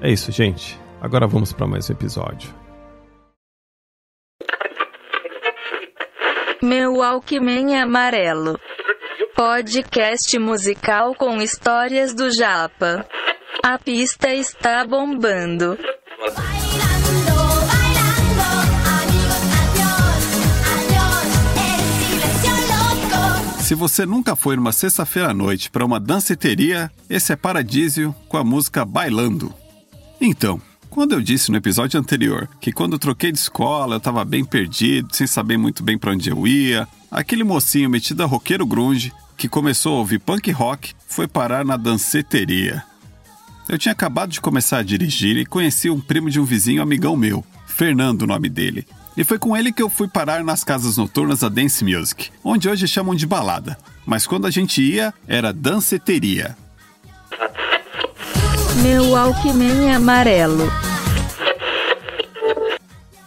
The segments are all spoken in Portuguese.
É isso, gente. Agora vamos para mais um episódio. Meu Alckmin Amarelo. Podcast musical com histórias do Japa. A pista está bombando. Se você nunca foi numa sexta-feira à noite para uma danceteria, esse é Paradísio com a música Bailando. Então, quando eu disse no episódio anterior que quando eu troquei de escola eu estava bem perdido, sem saber muito bem para onde eu ia, aquele mocinho metido a roqueiro grunge que começou a ouvir punk rock foi parar na danceteria. Eu tinha acabado de começar a dirigir e conheci um primo de um vizinho amigão meu, Fernando o nome dele. E foi com ele que eu fui parar nas casas noturnas da Dance Music, onde hoje chamam de balada. Mas quando a gente ia, era danceteria. Meu Alckmin Amarelo.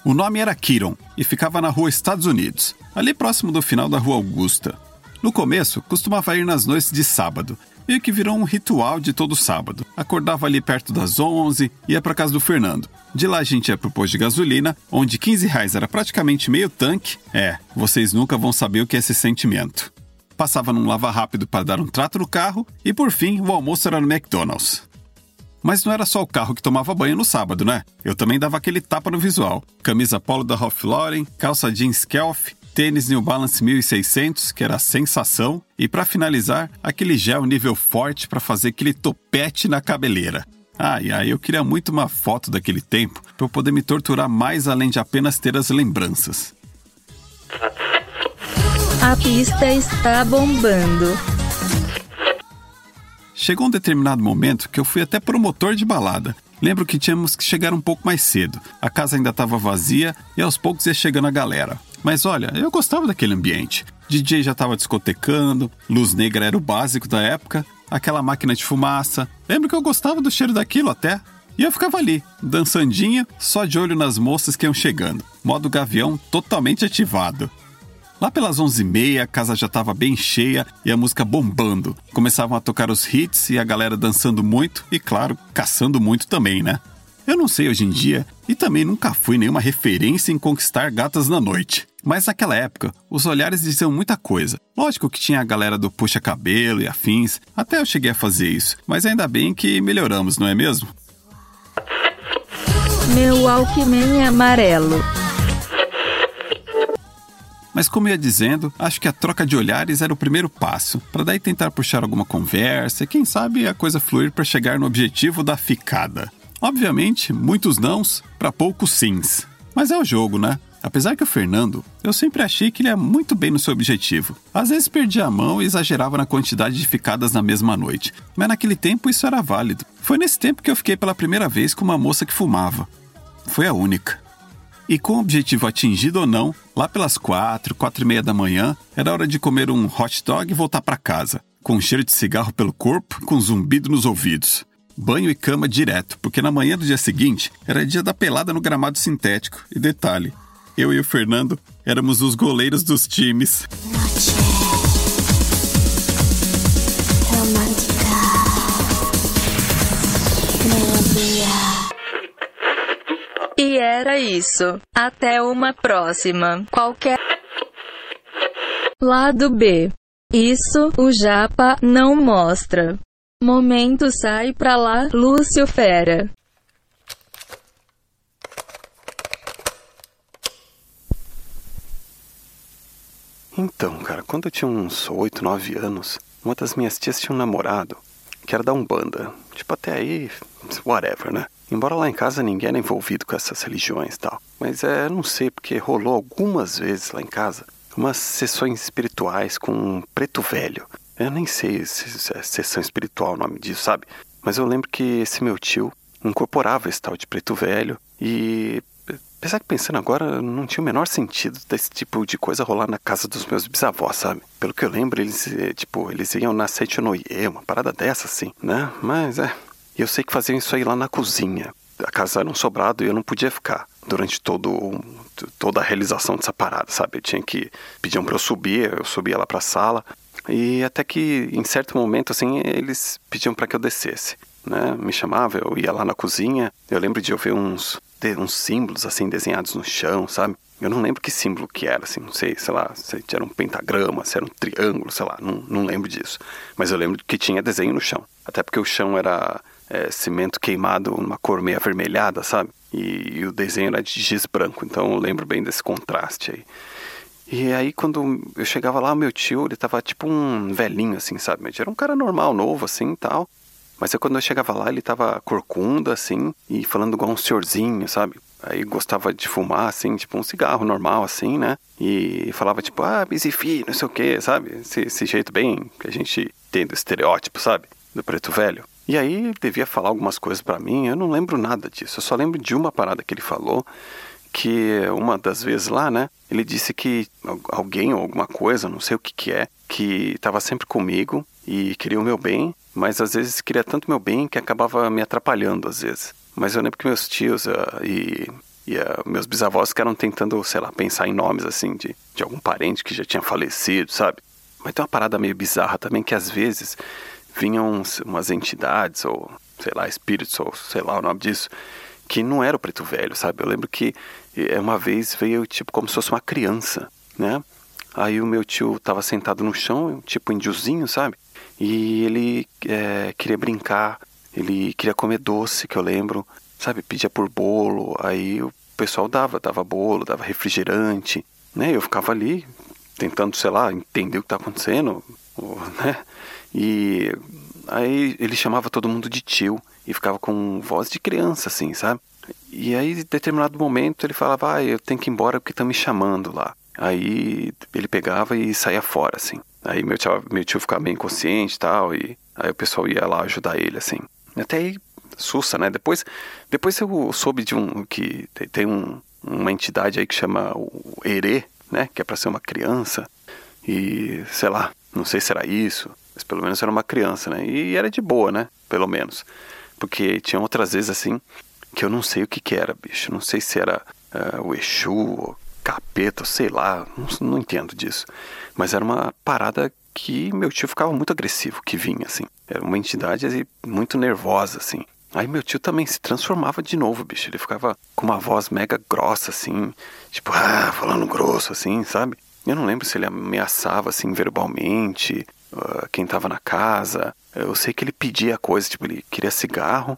O nome era Kiron e ficava na rua Estados Unidos, ali próximo do final da rua Augusta. No começo, costumava ir nas noites de sábado, meio que virou um ritual de todo sábado. Acordava ali perto das 11, ia para casa do Fernando. De lá a gente ia pro posto de gasolina, onde 15 reais era praticamente meio tanque. É, vocês nunca vão saber o que é esse sentimento. Passava num lava rápido para dar um trato no carro e por fim o almoço era no McDonald's. Mas não era só o carro que tomava banho no sábado, né? Eu também dava aquele tapa no visual. Camisa polo da Ralph Lauren, calça jeans Kelf, tênis New Balance 1600, que era a sensação, e para finalizar, aquele gel nível forte para fazer aquele topete na cabeleira. Ai, ai, eu queria muito uma foto daquele tempo para eu poder me torturar mais além de apenas ter as lembranças. A pista está bombando. Chegou um determinado momento que eu fui até promotor de balada. Lembro que tínhamos que chegar um pouco mais cedo. A casa ainda estava vazia e aos poucos ia chegando a galera. Mas olha, eu gostava daquele ambiente. DJ já estava discotecando, luz negra era o básico da época, aquela máquina de fumaça. Lembro que eu gostava do cheiro daquilo até. E eu ficava ali, dançandinha, só de olho nas moças que iam chegando. Modo gavião totalmente ativado. Lá pelas 11h30, a casa já estava bem cheia e a música bombando. Começavam a tocar os hits e a galera dançando muito e, claro, caçando muito também, né? Eu não sei hoje em dia e também nunca fui nenhuma referência em conquistar gatas na noite. Mas naquela época, os olhares diziam muita coisa. Lógico que tinha a galera do puxa-cabelo e afins, até eu cheguei a fazer isso, mas ainda bem que melhoramos, não é mesmo? Meu Alckmin Amarelo. Mas como ia dizendo, acho que a troca de olhares era o primeiro passo, para daí tentar puxar alguma conversa e quem sabe a coisa fluir para chegar no objetivo da ficada. Obviamente, muitos nãos para poucos sims. Mas é o jogo, né? Apesar que o Fernando, eu sempre achei que ele ia muito bem no seu objetivo. Às vezes perdia a mão e exagerava na quantidade de ficadas na mesma noite, mas naquele tempo isso era válido. Foi nesse tempo que eu fiquei pela primeira vez com uma moça que fumava. Foi a única. E com o objetivo atingido ou não, lá pelas quatro, quatro e meia da manhã, era hora de comer um hot dog e voltar para casa, com um cheiro de cigarro pelo corpo, com zumbido nos ouvidos. Banho e cama direto, porque na manhã do dia seguinte era dia da pelada no gramado sintético. E detalhe, eu e o Fernando éramos os goleiros dos times. E era isso. Até uma próxima. Qualquer. Lado B. Isso o Japa não mostra. Momento sai pra lá, Lúcio Fera. Então, cara, quando eu tinha uns 8, 9 anos, uma das minhas tias tinha um namorado que era da Umbanda. Tipo, até aí, whatever, né? Embora lá em casa ninguém era envolvido com essas religiões e tal. Mas é, não sei, porque rolou algumas vezes lá em casa umas sessões espirituais com um preto velho. Eu nem sei se é sessão espiritual o nome disso, sabe? Mas eu lembro que esse meu tio incorporava esse tal de preto velho e Apesar que pensando agora, não tinha o menor sentido desse tipo de coisa rolar na casa dos meus bisavós, sabe? Pelo que eu lembro, eles, eh, tipo, eles iam na Seitonoye, uma parada dessa assim, né? Mas é. Eu sei que faziam isso aí lá na cozinha. A casa era um sobrado e eu não podia ficar durante todo, toda a realização dessa parada, sabe? Eu tinha que. Pediam pra eu subir, eu subia lá pra sala. E até que, em certo momento, assim, eles pediam para que eu descesse. Né? Me chamava, eu ia lá na cozinha. Eu lembro de eu ver uns uns símbolos assim desenhados no chão, sabe? Eu não lembro que símbolo que era, assim, não sei, sei lá, se era um pentagrama, se era um triângulo, sei lá, não, não lembro disso. Mas eu lembro que tinha desenho no chão. Até porque o chão era é, cimento queimado, uma cor meio avermelhada, sabe? E, e, o desenho era de giz branco, então eu lembro bem desse contraste aí. E aí quando eu chegava lá, meu tio, ele tava tipo um velhinho, assim, sabe? Era um cara normal, novo, assim, tal. Mas aí quando eu chegava lá, ele tava corcunda, assim, e falando igual um senhorzinho, sabe? Aí gostava de fumar, assim, tipo um cigarro normal, assim, né? E falava, tipo, ah, bisifi, não sei o quê, sabe? Esse, esse jeito bem que a gente tem do estereótipo, sabe? Do preto velho. E aí devia falar algumas coisas para mim, eu não lembro nada disso. Eu só lembro de uma parada que ele falou, que uma das vezes lá, né? Ele disse que alguém ou alguma coisa, não sei o que que é, que estava sempre comigo e queria o meu bem, mas às vezes queria tanto meu bem que acabava me atrapalhando às vezes. Mas eu lembro que meus tios uh, e, e uh, meus bisavós ficaram tentando, sei lá, pensar em nomes assim de, de algum parente que já tinha falecido, sabe? Mas tem uma parada meio bizarra também que às vezes vinham umas entidades ou, sei lá, espíritos ou sei lá o nome disso, que não era o preto velho, sabe? Eu lembro que eh, uma vez veio tipo como se fosse uma criança, né? Aí o meu tio estava sentado no chão, tipo índiozinho, sabe? E ele é, queria brincar, ele queria comer doce, que eu lembro, sabe? Pedia por bolo, aí o pessoal dava, dava bolo, dava refrigerante, né? Eu ficava ali tentando, sei lá, entender o que tá acontecendo, né? E aí ele chamava todo mundo de tio e ficava com voz de criança, assim, sabe? E aí, em determinado momento, ele falava, ah, eu tenho que ir embora porque estão me chamando lá. Aí ele pegava e saía fora, assim. Aí meu tio, meu tio ficava bem inconsciente e tal, e aí o pessoal ia lá ajudar ele, assim. Até aí, sussa, né? Depois, depois eu soube de um, que tem um, uma entidade aí que chama o Herê, né? Que é para ser uma criança. E, sei lá, não sei se era isso, mas pelo menos era uma criança, né? E era de boa, né? Pelo menos. Porque tinha outras vezes, assim, que eu não sei o que que era, bicho. Não sei se era uh, o Exu, capeta, sei lá, não, não entendo disso. Mas era uma parada que meu tio ficava muito agressivo, que vinha, assim. Era uma entidade assim, muito nervosa, assim. Aí meu tio também se transformava de novo, bicho. Ele ficava com uma voz mega grossa, assim, tipo, ah, falando grosso, assim, sabe? Eu não lembro se ele ameaçava, assim, verbalmente, uh, quem tava na casa. Eu sei que ele pedia coisa, tipo, ele queria cigarro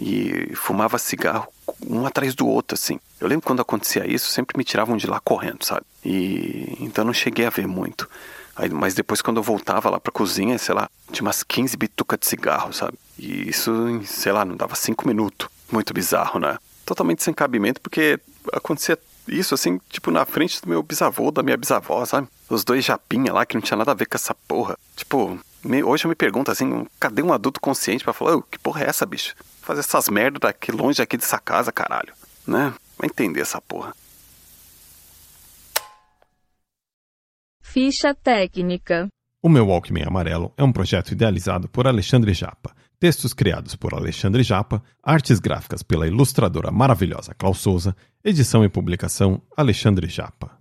e fumava cigarro um atrás do outro, assim. Eu lembro quando acontecia isso, sempre me tiravam de lá correndo, sabe? E então não cheguei a ver muito. Aí, mas depois quando eu voltava lá pra cozinha, sei lá, tinha umas 15 bitucas de cigarro, sabe? E isso, sei lá, não dava cinco minutos. Muito bizarro, né? Totalmente sem cabimento, porque acontecia isso assim, tipo, na frente do meu bisavô, da minha bisavó, sabe? Os dois japinha lá que não tinha nada a ver com essa porra. Tipo, me, hoje eu me pergunto assim, cadê um adulto consciente para falar, oh, que porra é essa, bicho? Fazer essas merdas daqui longe aqui dessa casa, caralho. Né? Vai entender essa porra. Ficha técnica. O meu Walkman Amarelo é um projeto idealizado por Alexandre Japa, textos criados por Alexandre Japa, artes gráficas pela ilustradora maravilhosa Klaus Souza, edição e publicação Alexandre Japa.